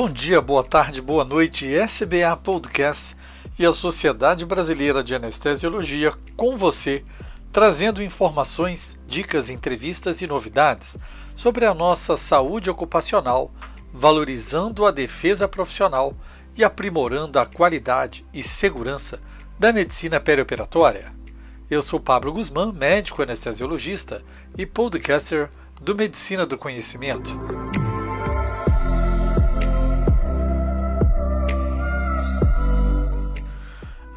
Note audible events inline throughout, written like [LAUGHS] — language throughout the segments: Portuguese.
Bom dia, boa tarde, boa noite, SBA Podcast e a Sociedade Brasileira de Anestesiologia com você, trazendo informações, dicas, entrevistas e novidades sobre a nossa saúde ocupacional, valorizando a defesa profissional e aprimorando a qualidade e segurança da medicina perioperatória. Eu sou Pablo Guzmán, médico anestesiologista e podcaster do Medicina do Conhecimento.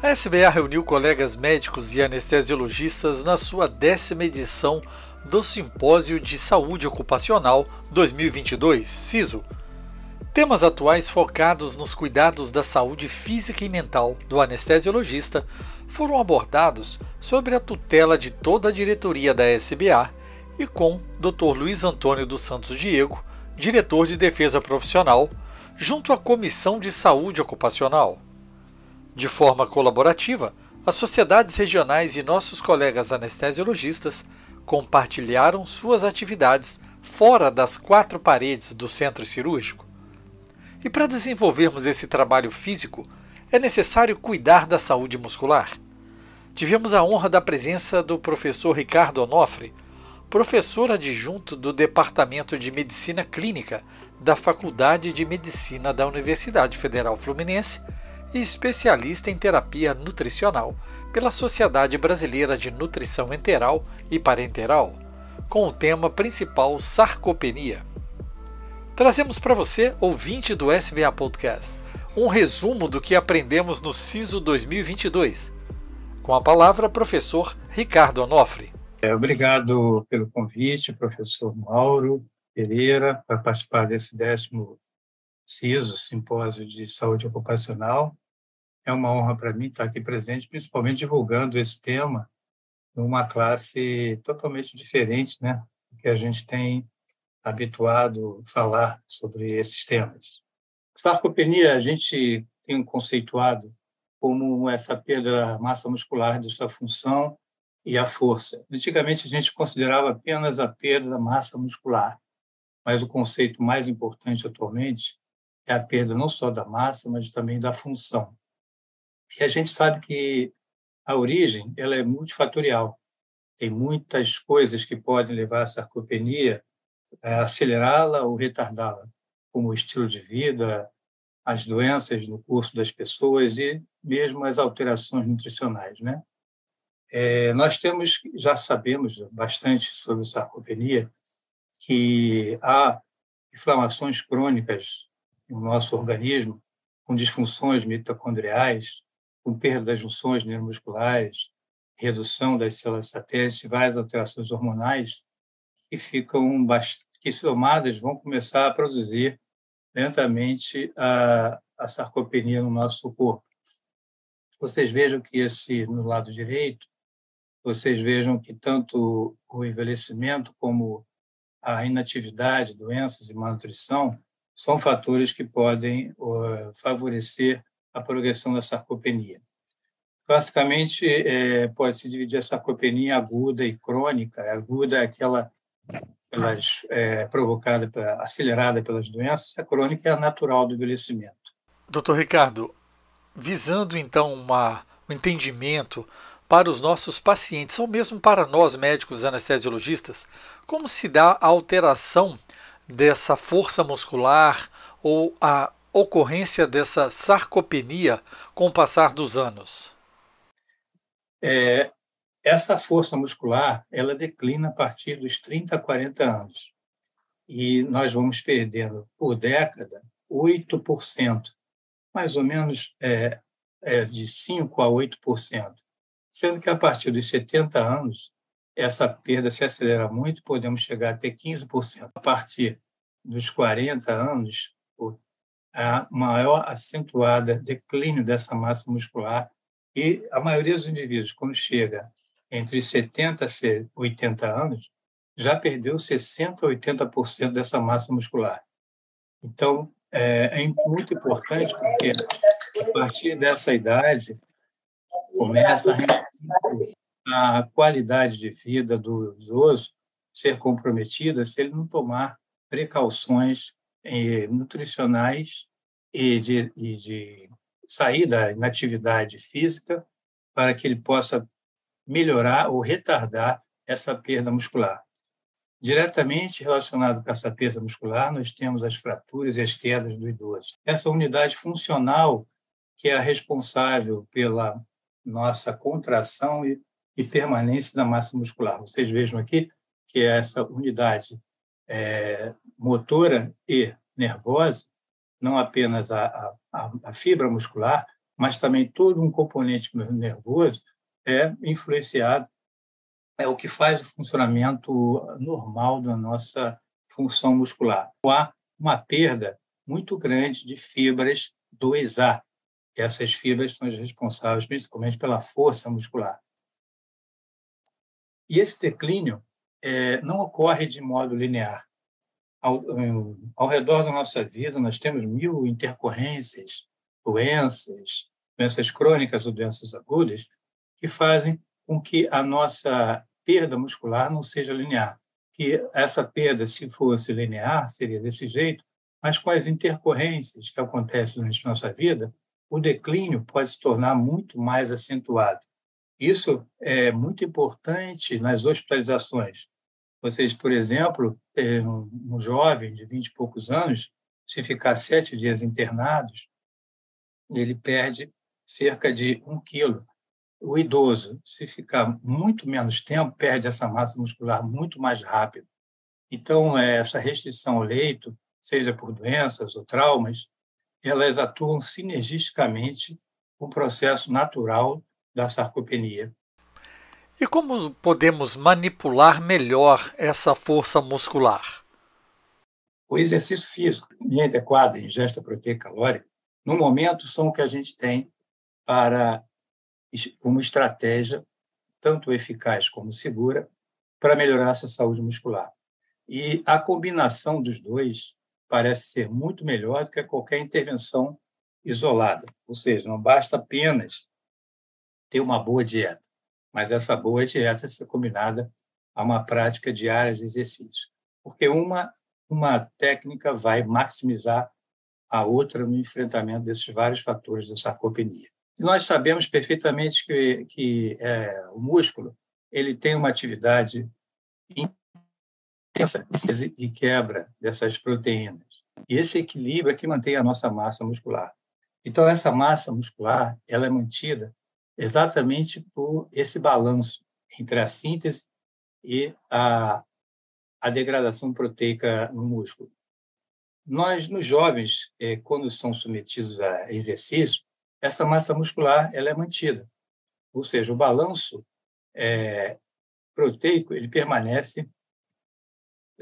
A SBA reuniu colegas médicos e anestesiologistas na sua décima edição do Simpósio de Saúde Ocupacional 2022, CISO. Temas atuais focados nos cuidados da saúde física e mental do anestesiologista foram abordados sobre a tutela de toda a diretoria da SBA e com Dr. Luiz Antônio dos Santos Diego, diretor de defesa profissional, junto à Comissão de Saúde Ocupacional. De forma colaborativa, as sociedades regionais e nossos colegas anestesiologistas compartilharam suas atividades fora das quatro paredes do centro cirúrgico. E para desenvolvermos esse trabalho físico, é necessário cuidar da saúde muscular. Tivemos a honra da presença do professor Ricardo Onofre, professor adjunto do Departamento de Medicina Clínica da Faculdade de Medicina da Universidade Federal Fluminense e especialista em terapia nutricional pela Sociedade Brasileira de Nutrição Enteral e Parenteral, com o tema principal sarcopenia. Trazemos para você, ouvinte do SBA Podcast, um resumo do que aprendemos no CISO 2022. Com a palavra, professor Ricardo Onofre. É, obrigado pelo convite, professor Mauro Pereira, para participar desse décimo CISO, Simpósio de Saúde Ocupacional. É uma honra para mim estar aqui presente, principalmente divulgando esse tema numa classe totalmente diferente, né, que a gente tem habituado a falar sobre esses temas. Sarcopenia a gente tem conceituado como essa perda da massa muscular de sua função e a força. Antigamente a gente considerava apenas a perda da massa muscular, mas o conceito mais importante atualmente é a perda não só da massa, mas também da função. E a gente sabe que a origem ela é multifatorial. Tem muitas coisas que podem levar a sarcopenia a acelerá-la ou retardá-la, como o estilo de vida, as doenças no curso das pessoas e mesmo as alterações nutricionais, né? É, nós temos, já sabemos bastante sobre sarcopenia, que há inflamações crônicas no nosso organismo, com disfunções mitocondriais, com perda das junções neuromusculares, redução das células satélites, várias alterações hormonais que ficam que somadas vão começar a produzir lentamente a, a sarcopenia no nosso corpo. Vocês vejam que esse no lado direito, vocês vejam que tanto o envelhecimento como a inatividade, doenças e malnutrição são fatores que podem uh, favorecer a progressão da sarcopenia. Classicamente, é, pode-se dividir a sarcopenia aguda e crônica. A aguda é aquela pelas, é, provocada, acelerada pelas doenças, a crônica é a natural do envelhecimento. Doutor Ricardo, visando então uma, um entendimento para os nossos pacientes, ou mesmo para nós médicos anestesiologistas, como se dá a alteração dessa força muscular ou a ocorrência dessa sarcopenia com o passar dos anos? É, essa força muscular ela declina a partir dos 30 a 40 anos. E nós vamos perdendo por década 8%, mais ou menos é, é de 5% a 8%. Sendo que a partir dos 70 anos, essa perda se acelera muito, podemos chegar até 15%. A partir dos 40 anos, a maior acentuada declínio dessa massa muscular e a maioria dos indivíduos, quando chega entre 70 e 80 anos, já perdeu 60% a 80% dessa massa muscular. Então, é, é muito importante porque, a partir dessa idade, começa a, a qualidade de vida do idoso ser comprometida se ele não tomar precauções nutricionais e de, e de sair da inatividade física para que ele possa melhorar ou retardar essa perda muscular. Diretamente relacionado com essa perda muscular, nós temos as fraturas e as quedas do idoso. Essa unidade funcional que é a responsável pela nossa contração e, e permanência da massa muscular. Vocês vejam aqui que é essa unidade é, motora e nervosa, não apenas a, a, a fibra muscular, mas também todo um componente nervoso é influenciado, é o que faz o funcionamento normal da nossa função muscular. Há uma perda muito grande de fibras 2A. Essas fibras são as responsáveis principalmente pela força muscular. E esse declínio é, não ocorre de modo linear. Ao, ao redor da nossa vida, nós temos mil intercorrências, doenças, doenças crônicas ou doenças agudas, que fazem com que a nossa perda muscular não seja linear. Que essa perda, se fosse linear, seria desse jeito, mas com as intercorrências que acontecem durante a nossa vida, o declínio pode se tornar muito mais acentuado. Isso é muito importante nas hospitalizações. Vocês, por exemplo, um jovem de 20 e poucos anos, se ficar sete dias internados, ele perde cerca de um quilo. O idoso, se ficar muito menos tempo, perde essa massa muscular muito mais rápido. Então, é, essa restrição ao leito, seja por doenças ou traumas, elas atuam sinergisticamente com o processo natural da sarcopenia. E como podemos manipular melhor essa força muscular? O exercício físico adequado, a ingesta proteica calórica, no momento são o que a gente tem para uma estratégia tanto eficaz como segura para melhorar essa saúde muscular. E a combinação dos dois parece ser muito melhor do que qualquer intervenção isolada. Ou seja, não basta apenas ter uma boa dieta, mas essa boa dieta ser combinada a uma prática diária de exercício. Porque uma, uma técnica vai maximizar a outra no enfrentamento desses vários fatores da sarcopenia. E nós sabemos perfeitamente que, que é, o músculo ele tem uma atividade intensa e quebra dessas proteínas. E esse equilíbrio é que mantém a nossa massa muscular. Então, essa massa muscular ela é mantida exatamente por esse balanço entre a síntese e a, a degradação proteica no músculo. Nós, nos jovens, é, quando são submetidos a exercício, essa massa muscular ela é mantida. Ou seja, o balanço é, proteico ele permanece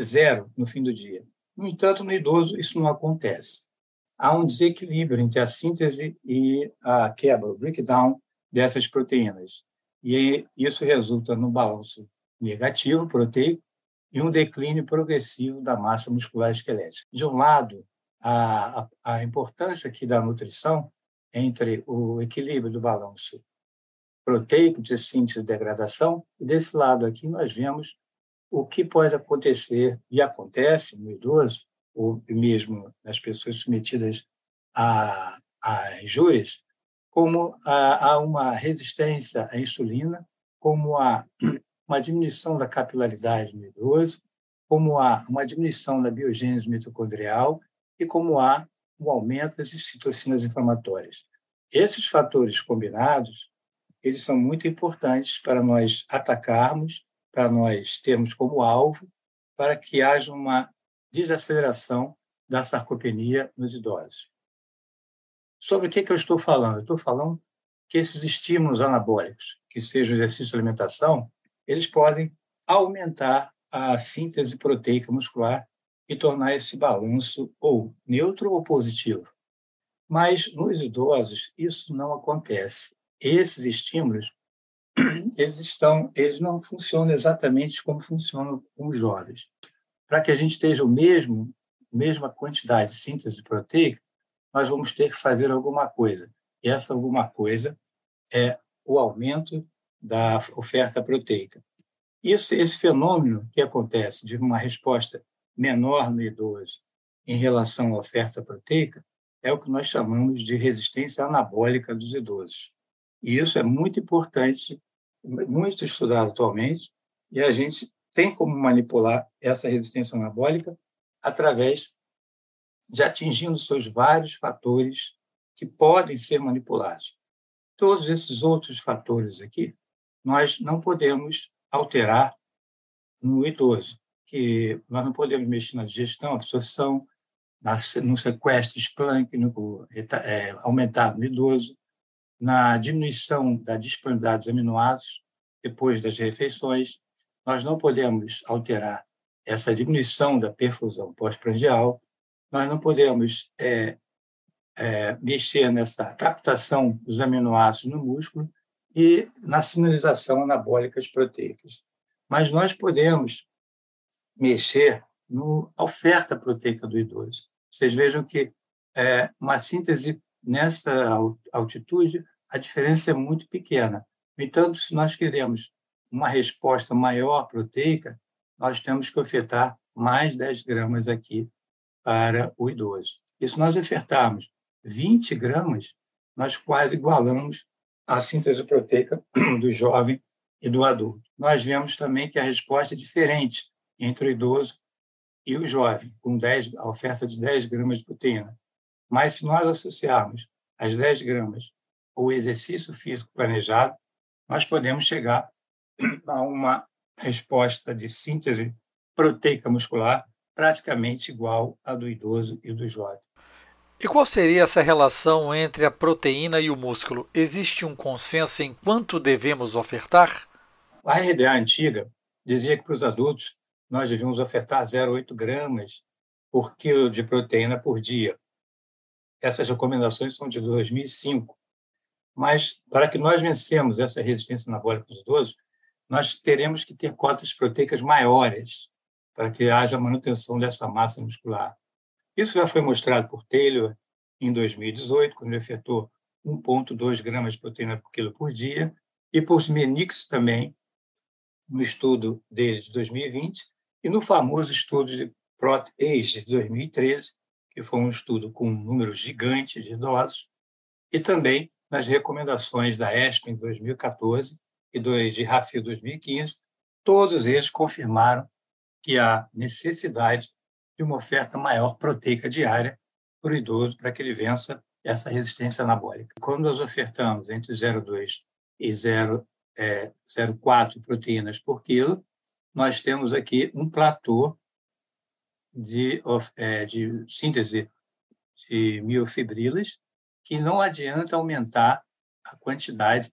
zero no fim do dia. No entanto, no idoso, isso não acontece. Há um desequilíbrio entre a síntese e a quebra, o breakdown dessas proteínas. E isso resulta no balanço negativo proteico e um declínio progressivo da massa muscular esquelética. De um lado, a, a, importância aqui da nutrição entre o equilíbrio do balanço proteico de síntese e degradação, e desse lado aqui nós vemos o que pode acontecer, e acontece no idoso, ou mesmo nas pessoas submetidas a, a injúrias, como há uma resistência à insulina, como há uma diminuição da capilaridade no idoso, como há uma diminuição da biogênese mitocondrial e como há o aumento das citocinas inflamatórias. Esses fatores combinados, eles são muito importantes para nós atacarmos, para nós termos como alvo, para que haja uma desaceleração da sarcopenia nos idosos. Sobre o que, que eu estou falando? Eu estou falando que esses estímulos anabólicos, que sejam exercício de alimentação, eles podem aumentar a síntese proteica muscular e tornar esse balanço ou neutro ou positivo. Mas nos idosos isso não acontece. Esses estímulos [CLEARS THROAT] eles estão, eles não funcionam exatamente como funcionam com os jovens. Para que a gente esteja o mesmo, mesma quantidade de síntese proteica, nós vamos ter que fazer alguma coisa. E essa alguma coisa é o aumento da oferta proteica. Isso, esse fenômeno que acontece de uma resposta menor no idoso em relação à oferta proteica é o que nós chamamos de resistência anabólica dos idosos. E isso é muito importante, muito estudado atualmente, e a gente tem como manipular essa resistência anabólica através de atingindo seus vários fatores que podem ser manipulados. Todos esses outros fatores aqui, nós não podemos alterar no idoso, que nós não podemos mexer na digestão, absorção, no sequestro esplâncnico é, aumentado no idoso, na diminuição da disponibilidade dos aminoácidos depois das refeições. Nós não podemos alterar essa diminuição da perfusão pós-prandial, nós não podemos é, é, mexer nessa captação dos aminoácidos no músculo e na sinalização anabólica proteicas. Mas nós podemos mexer na oferta proteica do idoso. Vocês vejam que é, uma síntese nessa altitude, a diferença é muito pequena. No entanto, se nós queremos uma resposta maior proteica, nós temos que ofertar mais 10 gramas aqui para o idoso. E se nós ofertarmos 20 gramas, nós quase igualamos a síntese proteica [CLEARS THROAT] do jovem e do adulto. Nós vemos também que a resposta é diferente entre o idoso e o jovem, com 10, a oferta de 10 gramas de proteína. Mas se nós associarmos as 10 gramas o exercício físico planejado, nós podemos chegar [CLEARS THROAT] a uma resposta de síntese proteica muscular praticamente igual à do idoso e do jovem. E qual seria essa relação entre a proteína e o músculo? Existe um consenso em quanto devemos ofertar? A RDA antiga dizia que para os adultos nós devíamos ofertar 0,8 gramas por quilo de proteína por dia. Essas recomendações são de 2005. Mas, para que nós vencemos essa resistência anabólica dos idosos, nós teremos que ter cotas proteicas maiores para que haja manutenção dessa massa muscular. Isso já foi mostrado por Taylor em 2018, quando ele efetuou 1,2 gramas de proteína por quilo por dia, e por Menix também, no estudo dele de 2020, e no famoso estudo de Prot-Age de 2013, que foi um estudo com um número gigante de idosos, e também nas recomendações da ESP em 2014 e de RAFI 2015, todos eles confirmaram que há necessidade de uma oferta maior proteica diária para o idoso para que ele vença essa resistência anabólica. Quando nós ofertamos entre 0,2 e 0,4 é, proteínas por quilo, nós temos aqui um platô de, é, de síntese de miofibrilas que não adianta aumentar a quantidade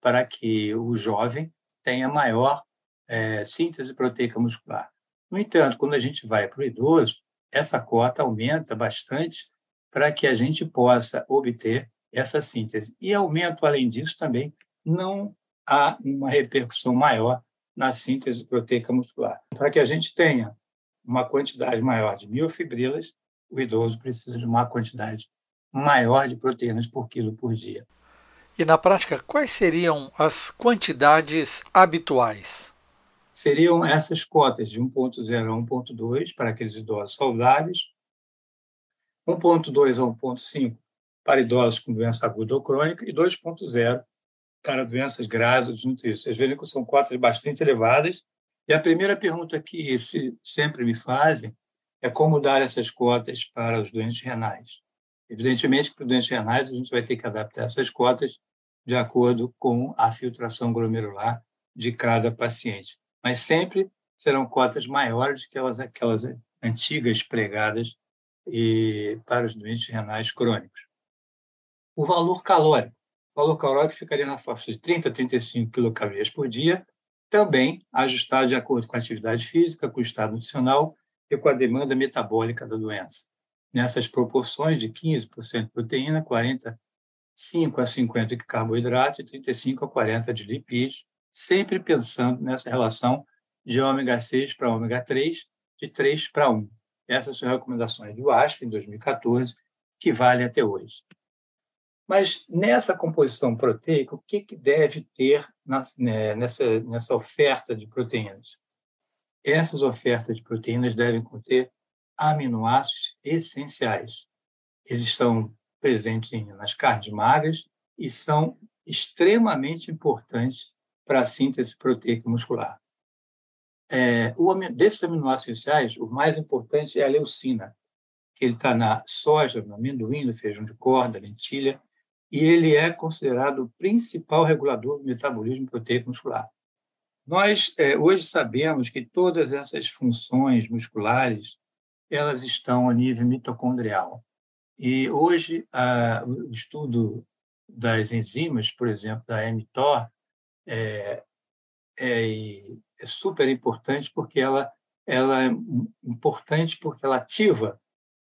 para que o jovem tenha maior é, síntese proteica muscular. No entanto, quando a gente vai para o idoso, essa cota aumenta bastante para que a gente possa obter essa síntese. E aumento, além disso, também não há uma repercussão maior na síntese proteica muscular. Para que a gente tenha uma quantidade maior de miofibrilas, o idoso precisa de uma quantidade maior de proteínas por quilo por dia. E na prática, quais seriam as quantidades habituais? Seriam essas cotas de 1,0 a 1,2 para aqueles idosos saudáveis, 1,2 a 1,5 para idosos com doença aguda ou crônica e 2,0 para doenças graves ou desnutridas. Vocês veem que são cotas bastante elevadas. E a primeira pergunta que se, sempre me fazem é como dar essas cotas para os doentes renais. Evidentemente para os doentes renais a gente vai ter que adaptar essas cotas de acordo com a filtração glomerular de cada paciente mas sempre serão cotas maiores que aquelas, aquelas antigas pregadas e para os doentes renais crônicos. O valor calórico. O valor calórico ficaria na faixa de 30 a 35 quilocalorias por dia, também ajustado de acordo com a atividade física, com o estado nutricional e com a demanda metabólica da doença. Nessas proporções de 15% proteína, 45 a 50 de carboidrato e 35 a 40 de lipídios, sempre pensando nessa relação de ômega 6 para ômega 3, de 3 para 1. Essas são as recomendações do ASP em 2014, que valem até hoje. Mas nessa composição proteica, o que, que deve ter na, né, nessa, nessa oferta de proteínas? Essas ofertas de proteínas devem conter aminoácidos essenciais. Eles estão presentes nas carnes magras e são extremamente importantes para a síntese proteica muscular. É, o, desses aminoácidos essenciais, o mais importante é a leucina, que ele está na soja, no amendoim, no feijão de corda, lentilha, e ele é considerado o principal regulador do metabolismo proteico muscular. Nós é, hoje sabemos que todas essas funções musculares elas estão a nível mitocondrial. E hoje a, o estudo das enzimas, por exemplo, da mTOR, é, é, é super importante porque ela, ela é importante porque ela ativa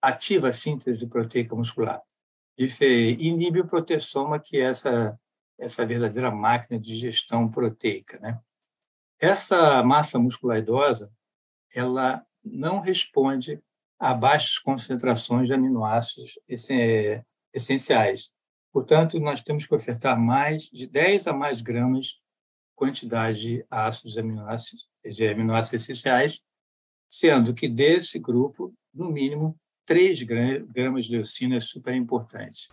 ativa a síntese proteica muscular. Inibe o protessoma, que é essa, essa verdadeira máquina de gestão proteica. Né? Essa massa muscular idosa ela não responde a baixas concentrações de aminoácidos essenciais. Portanto, nós temos que ofertar mais de 10 a mais gramas quantidade de ácidos aminoácidos, de aminoácidos essenciais, sendo que desse grupo, no mínimo, 3 gramas de leucina é super importante.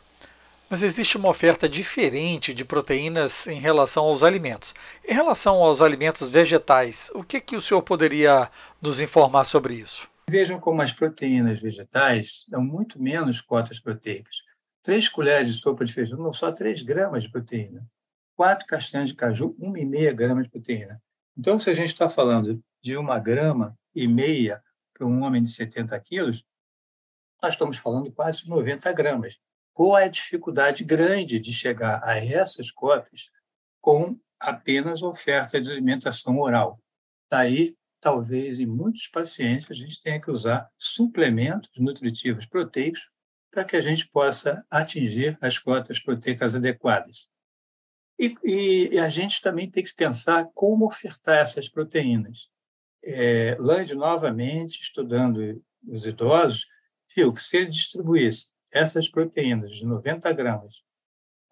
Mas existe uma oferta diferente de proteínas em relação aos alimentos. Em relação aos alimentos vegetais, o que, que o senhor poderia nos informar sobre isso? Vejam como as proteínas vegetais dão muito menos cotas proteicas. Três colheres de sopa de feijão dão só 3 gramas de proteína. Quatro castanhas de caju, 1,5 gramas de proteína. Então, se a gente está falando de uma grama e meia para um homem de 70 quilos, nós estamos falando de quase 90 gramas. Qual é a dificuldade grande de chegar a essas cotas com apenas oferta de alimentação oral? Daí, talvez, em muitos pacientes, a gente tenha que usar suplementos nutritivos proteicos para que a gente possa atingir as cotas proteicas adequadas. E, e, e, a gente também tem que pensar como ofertar essas proteínas. É, Land, novamente, estudando os idosos, viu que se ele distribuísse essas proteínas de 90 gramas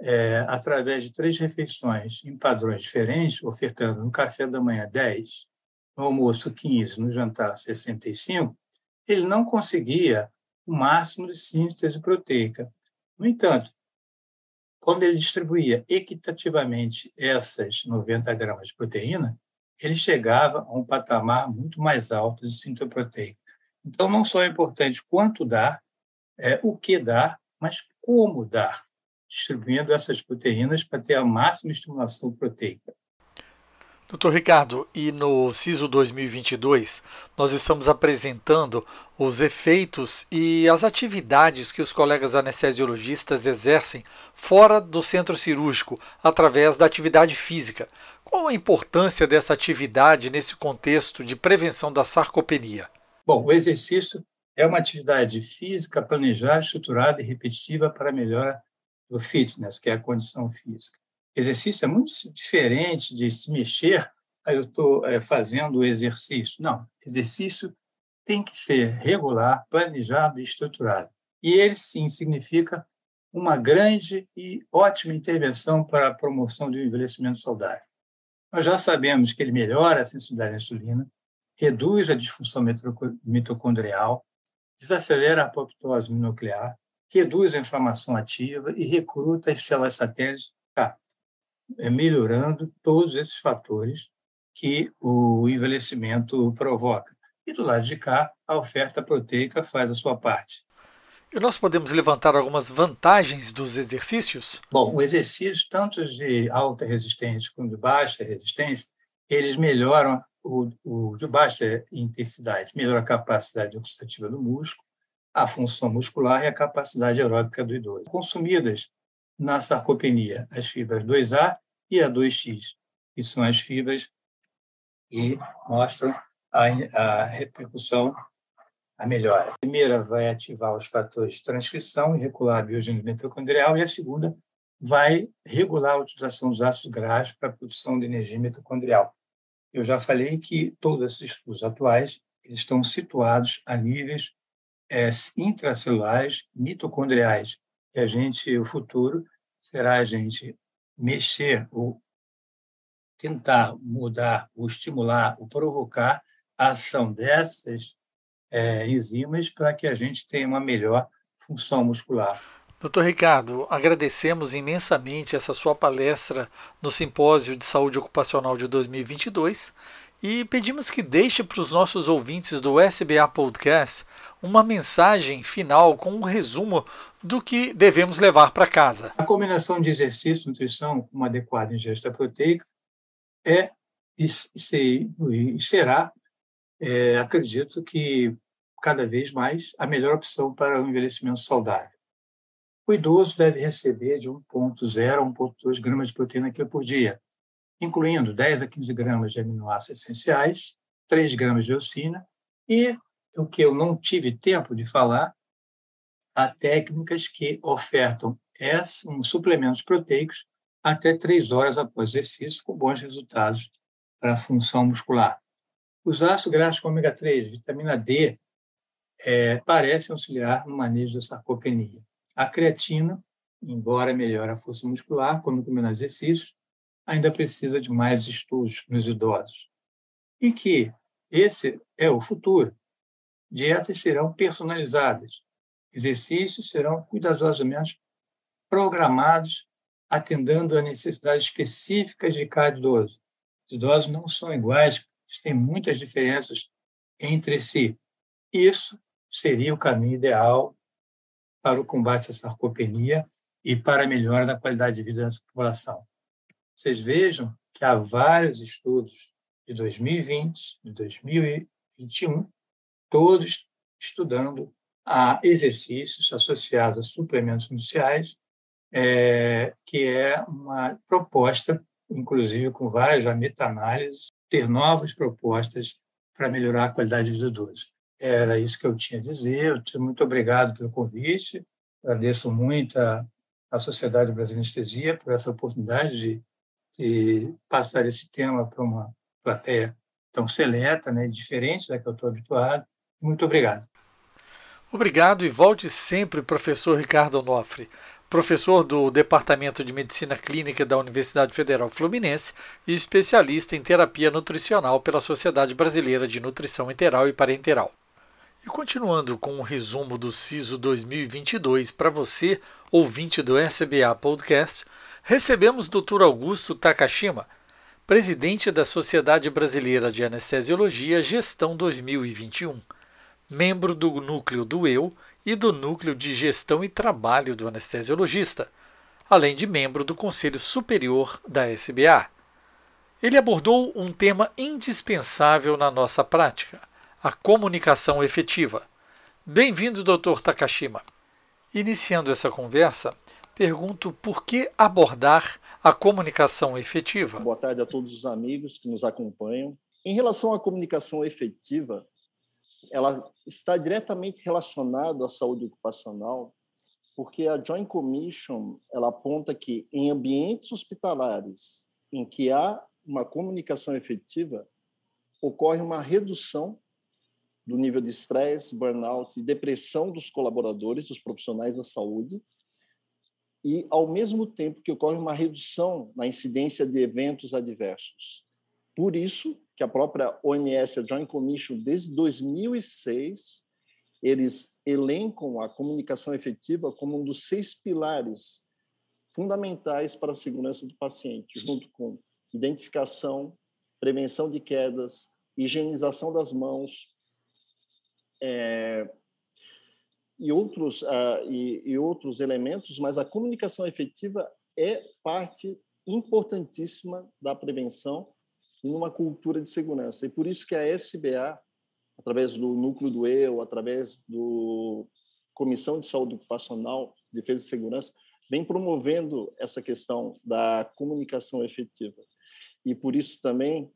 é, através de três refeições em padrões diferentes, ofertando no café da manhã 10, no almoço 15, no jantar 65, ele não conseguia o máximo de síntese proteica. No entanto, quando ele distribuía equitativamente essas 90 gramas de proteína, ele chegava a um patamar muito mais alto de síntese proteica. Então, não só é importante quanto dar, é, o que dar, mas como dar, distribuindo essas proteínas para ter a máxima estimulação proteica. Doutor Ricardo, e no CISO 2022 nós estamos apresentando os efeitos e as atividades que os colegas anestesiologistas exercem fora do centro cirúrgico através da atividade física. Qual a importância dessa atividade nesse contexto de prevenção da sarcopenia? Bom, o exercício é uma atividade física planejada, estruturada e repetitiva para a melhora do fitness, que é a condição física. Exercício é muito diferente de se mexer, aí eu estou é, fazendo o exercício. Não, exercício tem que ser regular, planejado e estruturado. E ele, sim, significa uma grande e ótima intervenção para a promoção de um envelhecimento saudável. Nós já sabemos que ele melhora a sensibilidade à insulina, reduz a disfunção mitocondrial, desacelera a apoptose nuclear, reduz a inflamação ativa e recruta as células satélites, é, melhorando todos esses fatores que o envelhecimento provoca. E do lado de cá, a oferta proteica faz a sua parte. E nós podemos levantar algumas vantagens dos exercícios? Bom, o exercício, tanto de alta resistência como de baixa resistência, eles melhoram o, o de baixa intensidade, melhora a capacidade oxidativa do músculo, a função muscular e a capacidade aeróbica do idoso. Consumidas na sarcopenia as fibras 2A e a 2X, que são as fibras que mostram a, a repercussão, a melhora. A primeira vai ativar os fatores de transcrição e regular a biogênese mitocondrial, e a segunda vai regular a utilização dos ácidos graxos para a produção de energia mitocondrial. Eu já falei que todos esses estudos atuais eles estão situados a níveis é, intracelulares mitocondriais. E a gente, o futuro, será a gente mexer ou tentar mudar, ou estimular, ou provocar a ação dessas é, enzimas para que a gente tenha uma melhor função muscular. Doutor Ricardo, agradecemos imensamente essa sua palestra no Simpósio de Saúde Ocupacional de 2022 e pedimos que deixe para os nossos ouvintes do SBA Podcast uma mensagem final com um resumo do que devemos levar para casa. A combinação de exercício e nutrição uma adequada ingesta proteica é e será, é, acredito que cada vez mais, a melhor opção para o envelhecimento saudável. O idoso deve receber de 1,0 a 1,2 gramas de proteína por dia, incluindo 10 a 15 gramas de aminoácidos essenciais, 3 gramas de leucina e, o que eu não tive tempo de falar, há técnicas que ofertam um suplementos proteicos até 3 horas após exercício, com bons resultados para a função muscular. Os ácidos graxos ômega 3, vitamina D, é, parecem auxiliar no manejo da sarcopenia. A creatina, embora melhore a força muscular, como no exercícios, ainda precisa de mais estudos nos idosos. E que esse é o futuro. Dietas serão personalizadas, exercícios serão cuidadosamente programados, atendendo às necessidades específicas de cada idoso. Os idosos não são iguais, têm muitas diferenças entre si. Isso seria o caminho ideal para o combate à sarcopenia e para a melhora da qualidade de vida da população. Vocês vejam que há vários estudos de 2020, de 2021, todos estudando a exercícios associados a suplementos nutricionais, é, que é uma proposta, inclusive com várias meta-análises, ter novas propostas para melhorar a qualidade de vida do idoso. Era isso que eu tinha a dizer. Muito obrigado pelo convite. Agradeço muito à, à Sociedade Brasileira de Anestesia por essa oportunidade de, de passar esse tema para uma plateia tão seleta, né, diferente da que eu estou habituado. Muito obrigado. Obrigado e volte sempre, professor Ricardo Onofre, professor do Departamento de Medicina Clínica da Universidade Federal Fluminense e especialista em terapia nutricional pela Sociedade Brasileira de Nutrição Enteral e Parenteral. E continuando com o resumo do CISO 2022 para você, ouvinte do SBA Podcast, recebemos Dr. Augusto Takashima, presidente da Sociedade Brasileira de Anestesiologia Gestão 2021, membro do núcleo do Eu e do núcleo de Gestão e Trabalho do Anestesiologista, além de membro do Conselho Superior da SBA. Ele abordou um tema indispensável na nossa prática a comunicação efetiva. Bem-vindo, Dr. Takashima. Iniciando essa conversa, pergunto por que abordar a comunicação efetiva. Boa tarde a todos os amigos que nos acompanham. Em relação à comunicação efetiva, ela está diretamente relacionada à saúde ocupacional, porque a Joint Commission ela aponta que em ambientes hospitalares em que há uma comunicação efetiva, ocorre uma redução do nível de estresse, burnout e depressão dos colaboradores, dos profissionais da saúde, e ao mesmo tempo que ocorre uma redução na incidência de eventos adversos. Por isso que a própria OMS, a Joint Commission, desde 2006, eles elencam a comunicação efetiva como um dos seis pilares fundamentais para a segurança do paciente, junto com identificação, prevenção de quedas, higienização das mãos, é, e, outros, uh, e, e outros elementos, mas a comunicação efetiva é parte importantíssima da prevenção e numa cultura de segurança. E por isso que a SBA, através do núcleo do EU, através do Comissão de Saúde Ocupacional, Defesa e Segurança, vem promovendo essa questão da comunicação efetiva. E por isso também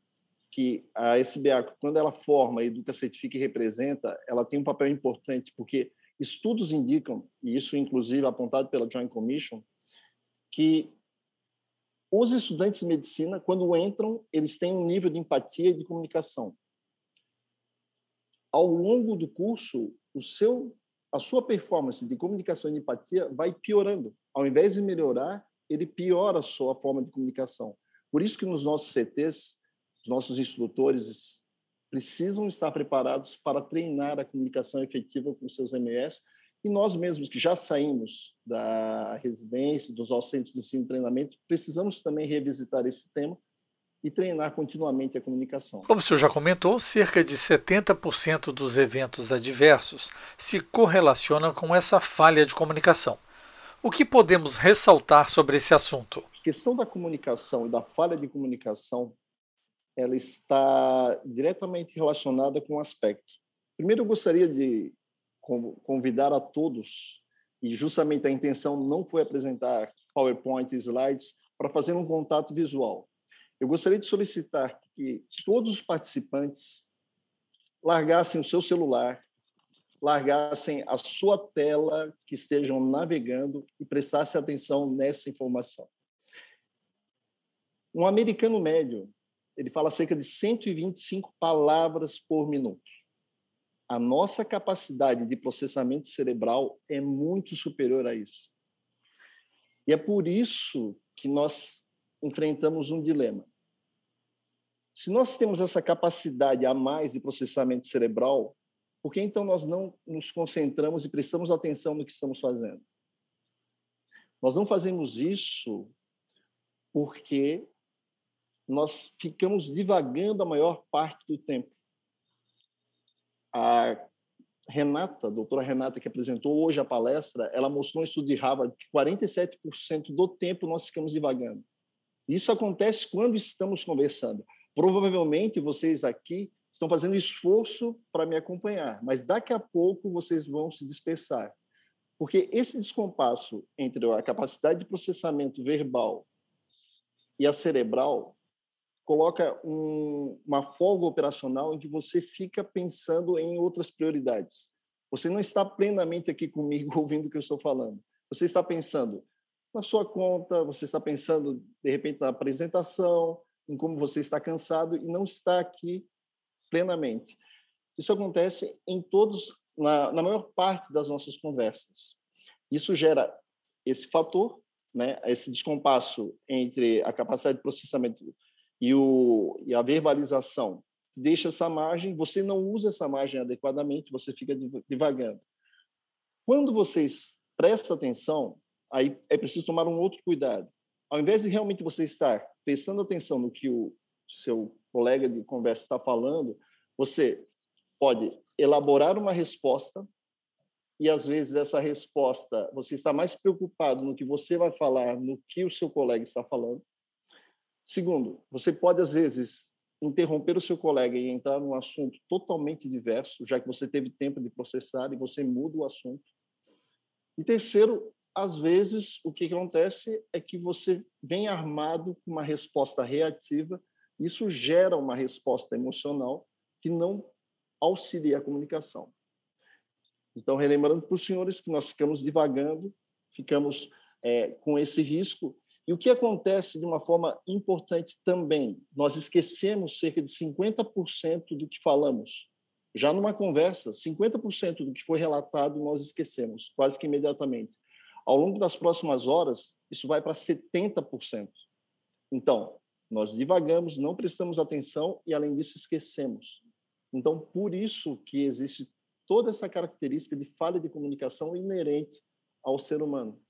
que a SBA, quando ela forma, educa, certifica e representa, ela tem um papel importante, porque estudos indicam, e isso inclusive apontado pela Joint Commission, que os estudantes de medicina, quando entram, eles têm um nível de empatia e de comunicação. Ao longo do curso, o seu, a sua performance de comunicação e de empatia vai piorando. Ao invés de melhorar, ele piora a sua forma de comunicação. Por isso que nos nossos CTs os nossos instrutores precisam estar preparados para treinar a comunicação efetiva com seus MS e nós mesmos que já saímos da residência, dos centros de ensino e treinamento, precisamos também revisitar esse tema e treinar continuamente a comunicação. Como o senhor já comentou, cerca de 70% dos eventos adversos se correlacionam com essa falha de comunicação. O que podemos ressaltar sobre esse assunto? A questão da comunicação e da falha de comunicação, ela está diretamente relacionada com um aspecto. Primeiro, eu gostaria de convidar a todos, e justamente a intenção não foi apresentar PowerPoint slides, para fazer um contato visual. Eu gostaria de solicitar que todos os participantes largassem o seu celular, largassem a sua tela que estejam navegando e prestassem atenção nessa informação. Um americano médio, ele fala cerca de 125 palavras por minuto a nossa capacidade de processamento cerebral é muito superior a isso. E é por isso que nós enfrentamos um dilema. Se nós temos essa capacidade a mais de processamento cerebral, por que então nós não nos concentramos e prestamos atenção no que estamos fazendo? Nós não fazemos isso porque nós ficamos divagando a maior parte do tempo a Renata, a doutora Renata, que apresentou hoje a palestra, ela mostrou um estudo de Harvard que 47% do tempo nós ficamos divagando. Isso acontece quando estamos conversando. Provavelmente vocês aqui estão fazendo esforço para me acompanhar, mas daqui a pouco vocês vão se dispersar. Porque esse descompasso entre a capacidade de processamento verbal e a cerebral coloca um, uma folga operacional em que você fica pensando em outras prioridades. Você não está plenamente aqui comigo [LAUGHS] ouvindo o que eu estou falando. Você está pensando na sua conta, você está pensando, de repente, na apresentação, em como você está cansado e não está aqui plenamente. Isso acontece em todos, na, na maior parte das nossas conversas. Isso gera esse fator, né, esse descompasso entre a capacidade de processamento e, o, e a verbalização deixa essa margem, você não usa essa margem adequadamente, você fica divagando. Quando vocês prestam atenção, aí é preciso tomar um outro cuidado. Ao invés de realmente você estar prestando atenção no que o seu colega de conversa está falando, você pode elaborar uma resposta e às vezes essa resposta você está mais preocupado no que você vai falar, no que o seu colega está falando, Segundo, você pode, às vezes, interromper o seu colega e entrar num assunto totalmente diverso, já que você teve tempo de processar e você muda o assunto. E terceiro, às vezes, o que acontece é que você vem armado com uma resposta reativa, isso gera uma resposta emocional que não auxilia a comunicação. Então, relembrando para os senhores que nós ficamos divagando, ficamos é, com esse risco e o que acontece de uma forma importante também, nós esquecemos cerca de 50% do que falamos. Já numa conversa, 50% do que foi relatado nós esquecemos, quase que imediatamente. Ao longo das próximas horas, isso vai para 70%. Então, nós divagamos, não prestamos atenção e, além disso, esquecemos. Então, por isso que existe toda essa característica de falha de comunicação inerente ao ser humano.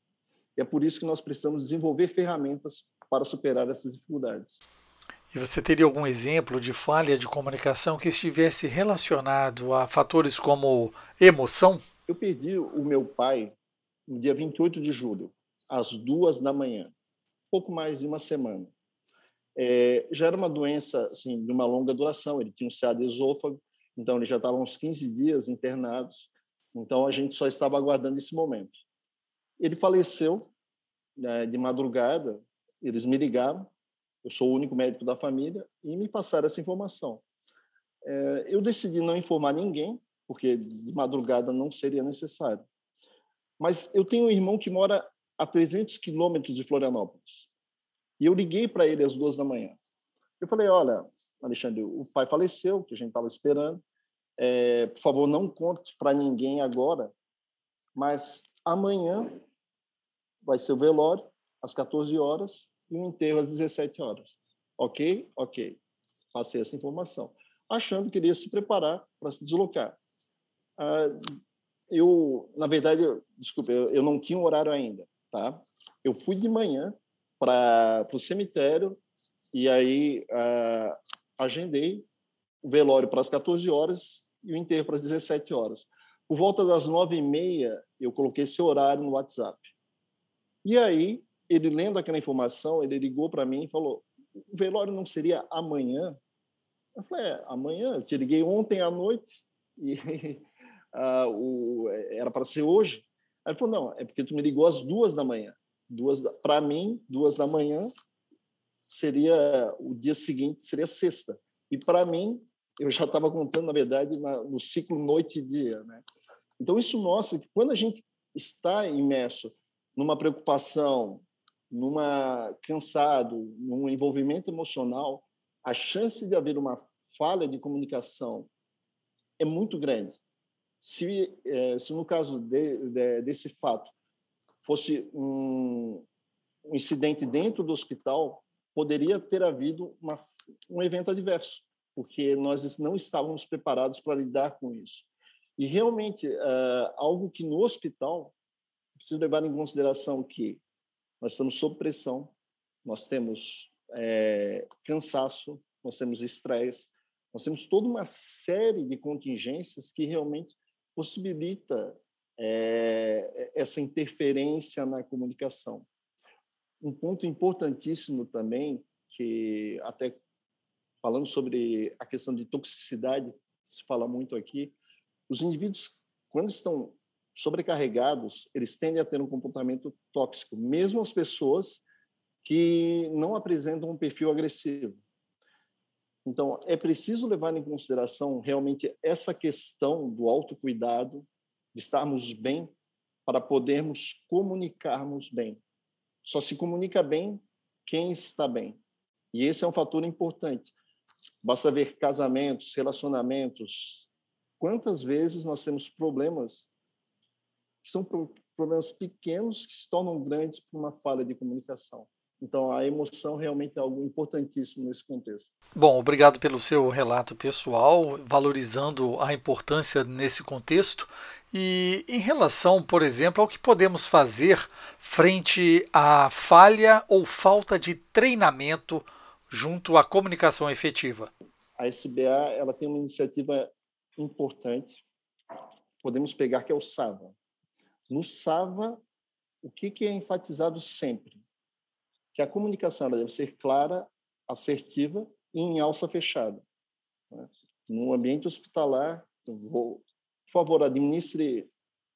E é por isso que nós precisamos desenvolver ferramentas para superar essas dificuldades. E você teria algum exemplo de falha de comunicação que estivesse relacionado a fatores como emoção? Eu perdi o meu pai no dia 28 de julho, às duas da manhã, pouco mais de uma semana. É, já era uma doença assim, de uma longa duração, ele tinha um CA de esôfago, então ele já estava uns 15 dias internados, então a gente só estava aguardando esse momento. Ele faleceu né, de madrugada, eles me ligaram, eu sou o único médico da família, e me passaram essa informação. É, eu decidi não informar ninguém, porque de madrugada não seria necessário. Mas eu tenho um irmão que mora a 300 quilômetros de Florianópolis. E eu liguei para ele às duas da manhã. Eu falei: Olha, Alexandre, o pai faleceu, que a gente estava esperando. É, por favor, não conte para ninguém agora, mas amanhã vai ser o velório às 14 horas e o enterro às 17 horas. Ok? Ok. Passei essa informação. achando que iria se preparar para se deslocar. Ah, eu, na verdade, eu, desculpa, eu, eu não tinha um horário ainda, tá? Eu fui de manhã para o cemitério e aí ah, agendei o velório para as 14 horas e o enterro para as 17 horas. Por volta das nove e meia, eu coloquei esse horário no WhatsApp. E aí, ele lendo aquela informação, ele ligou para mim e falou: o velório não seria amanhã? Eu falei: é, amanhã. Eu te liguei ontem à noite e uh, [LAUGHS] o, era para ser hoje. Aí ele falou: não, é porque tu me ligou às duas da manhã. Duas para mim, duas da manhã seria o dia seguinte, seria sexta. E para mim, eu já estava contando, na verdade, na, no ciclo noite e dia. Né? Então, isso mostra que quando a gente está imerso numa preocupação, numa cansado, num envolvimento emocional, a chance de haver uma falha de comunicação é muito grande. Se, é, se no caso de, de, desse fato fosse um, um, incidente dentro do hospital, poderia ter havido uma, um evento adverso porque nós não estávamos preparados para lidar com isso. E realmente, uh, algo que no hospital, preciso levar em consideração que nós estamos sob pressão, nós temos é, cansaço, nós temos estresse, nós temos toda uma série de contingências que realmente possibilita é, essa interferência na comunicação. Um ponto importantíssimo também, que até falando sobre a questão de toxicidade, se fala muito aqui, os indivíduos, quando estão sobrecarregados, eles tendem a ter um comportamento tóxico, mesmo as pessoas que não apresentam um perfil agressivo. Então, é preciso levar em consideração realmente essa questão do autocuidado, de estarmos bem, para podermos comunicarmos bem. Só se comunica bem quem está bem. E esse é um fator importante. Basta ver casamentos, relacionamentos. Quantas vezes nós temos problemas que são problemas pequenos que se tornam grandes por uma falha de comunicação. Então, a emoção realmente é algo importantíssimo nesse contexto. Bom, obrigado pelo seu relato pessoal, valorizando a importância nesse contexto. E em relação, por exemplo, ao que podemos fazer frente à falha ou falta de treinamento junto à comunicação efetiva? A SBA ela tem uma iniciativa importante. Podemos pegar que é o SAVA. No SAVA, o que, é enfatizado sempre? Que a comunicação deve ser clara, assertiva e em alça fechada. Né? No ambiente hospitalar, vou, por favor, administre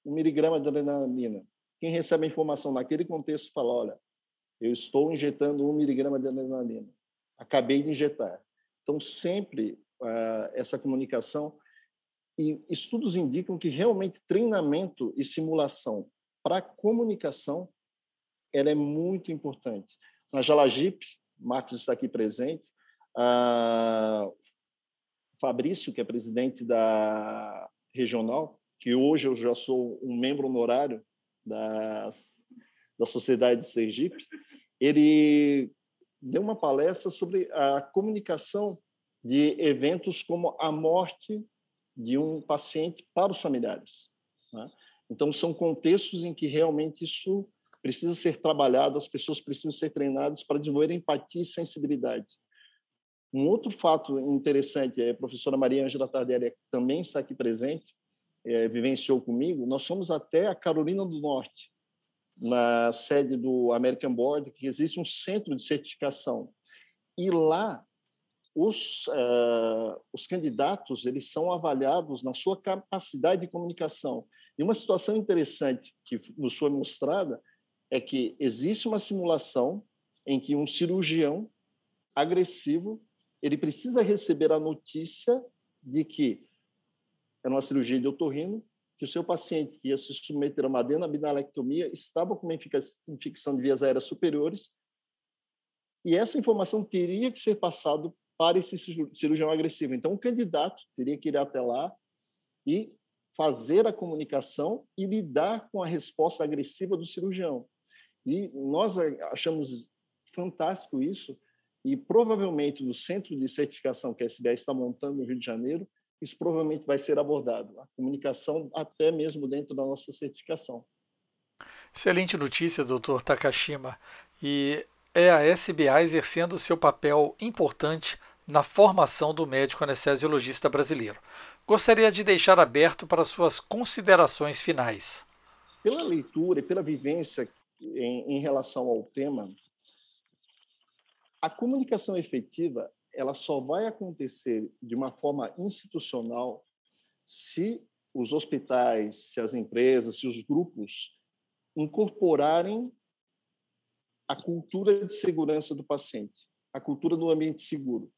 um miligrama de adrenalina. Quem recebe a informação naquele contexto fala, olha, eu estou injetando um miligrama de adrenalina acabei de injetar. Então, sempre uh, essa comunicação. E estudos indicam que realmente treinamento e simulação para comunicação ela é muito importante. Na Jalagip, Marcos está aqui presente, Fabrício, que é presidente da regional, que hoje eu já sou um membro honorário das, da Sociedade de Sergipe, ele deu uma palestra sobre a comunicação de eventos como a morte de um paciente para os familiares. Né? Então, são contextos em que realmente isso precisa ser trabalhado, as pessoas precisam ser treinadas para desenvolver empatia e sensibilidade. Um outro fato interessante, é a professora Maria Ângela Tardelli também está aqui presente, é, vivenciou comigo, nós fomos até a Carolina do Norte, na sede do American Board, que existe um centro de certificação. E lá, os, uh, os candidatos eles são avaliados na sua capacidade de comunicação. E uma situação interessante que nos foi mostrada é que existe uma simulação em que um cirurgião agressivo ele precisa receber a notícia de que é uma cirurgia de otorrino que o seu paciente que ia se submeter a uma adenobinalectomia estava com uma infecção de vias aéreas superiores e essa informação teria que ser passado para esse cirurgião agressivo. Então, o candidato teria que ir até lá e fazer a comunicação e lidar com a resposta agressiva do cirurgião. E nós achamos fantástico isso, e provavelmente no centro de certificação que a SBA está montando no Rio de Janeiro, isso provavelmente vai ser abordado, a comunicação até mesmo dentro da nossa certificação. Excelente notícia, doutor Takashima. E é a SBA exercendo seu papel importante na formação do médico anestesiologista brasileiro. Gostaria de deixar aberto para suas considerações finais. Pela leitura e pela vivência em, em relação ao tema, a comunicação efetiva ela só vai acontecer de uma forma institucional se os hospitais, se as empresas, se os grupos incorporarem a cultura de segurança do paciente, a cultura do ambiente seguro,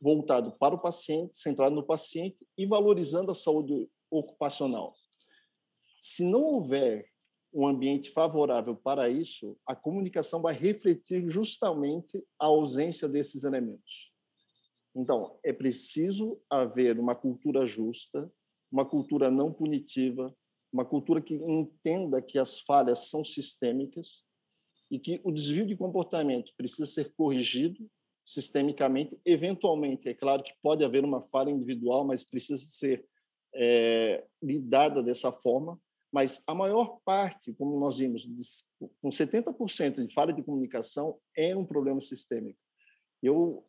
voltado para o paciente, centrado no paciente e valorizando a saúde ocupacional. Se não houver um ambiente favorável para isso, a comunicação vai refletir justamente a ausência desses elementos. Então, é preciso haver uma cultura justa, uma cultura não punitiva, uma cultura que entenda que as falhas são sistêmicas e que o desvio de comportamento precisa ser corrigido sistemicamente. Eventualmente, é claro que pode haver uma falha individual, mas precisa ser é, lidada dessa forma. Mas a maior parte, como nós vimos, com 70% de falha de comunicação, é um problema sistêmico. Eu,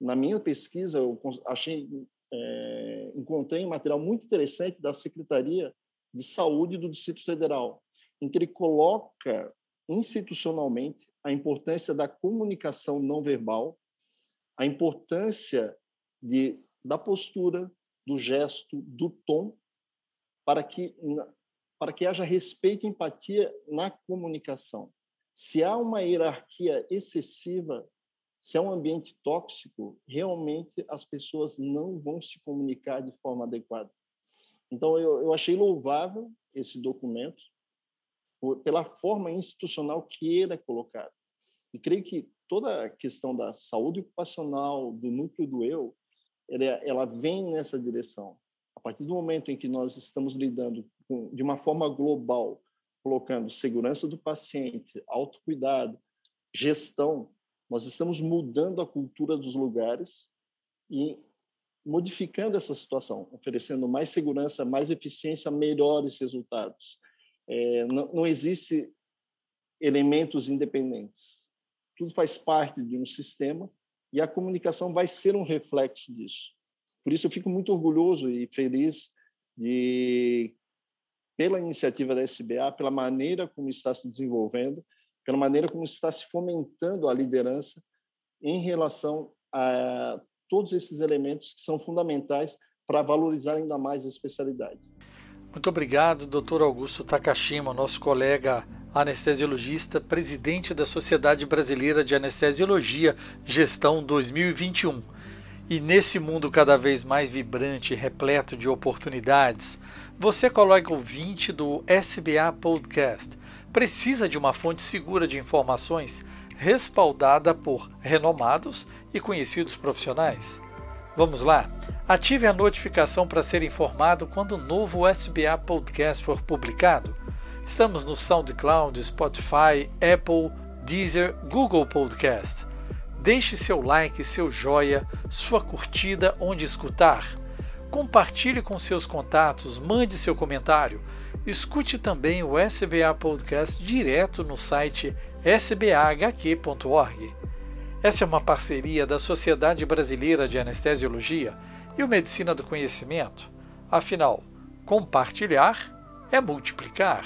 na minha pesquisa, eu achei, é, encontrei um material muito interessante da Secretaria de Saúde do Distrito Federal, em que ele coloca institucionalmente a importância da comunicação não verbal, a importância de, da postura, do gesto, do tom, para que, para que haja respeito e empatia na comunicação. Se há uma hierarquia excessiva, se é um ambiente tóxico, realmente as pessoas não vão se comunicar de forma adequada. Então, eu, eu achei louvável esse documento pela forma institucional que ele é colocado. E creio que toda a questão da saúde ocupacional, do núcleo do eu, ela, ela vem nessa direção. A partir do momento em que nós estamos lidando com, de uma forma global, colocando segurança do paciente, autocuidado, gestão, nós estamos mudando a cultura dos lugares e modificando essa situação, oferecendo mais segurança, mais eficiência, melhores resultados. É, não, não existe elementos independentes. Tudo faz parte de um sistema e a comunicação vai ser um reflexo disso. Por isso eu fico muito orgulhoso e feliz de pela iniciativa da SBA, pela maneira como está se desenvolvendo, pela maneira como está se fomentando a liderança em relação a todos esses elementos que são fundamentais para valorizar ainda mais a especialidade. Muito obrigado, Dr. Augusto Takashima, nosso colega anestesiologista, presidente da Sociedade Brasileira de Anestesiologia Gestão 2021. E nesse mundo cada vez mais vibrante e repleto de oportunidades, você, colega ouvinte do SBA Podcast, precisa de uma fonte segura de informações respaldada por renomados e conhecidos profissionais? Vamos lá? Ative a notificação para ser informado quando o novo SBA Podcast for publicado. Estamos no SoundCloud, Spotify, Apple, Deezer, Google Podcast. Deixe seu like, seu joia, sua curtida onde escutar. Compartilhe com seus contatos, mande seu comentário. Escute também o SBA Podcast direto no site sbahq.org. Essa é uma parceria da Sociedade Brasileira de Anestesiologia e o Medicina do Conhecimento. Afinal, compartilhar é multiplicar.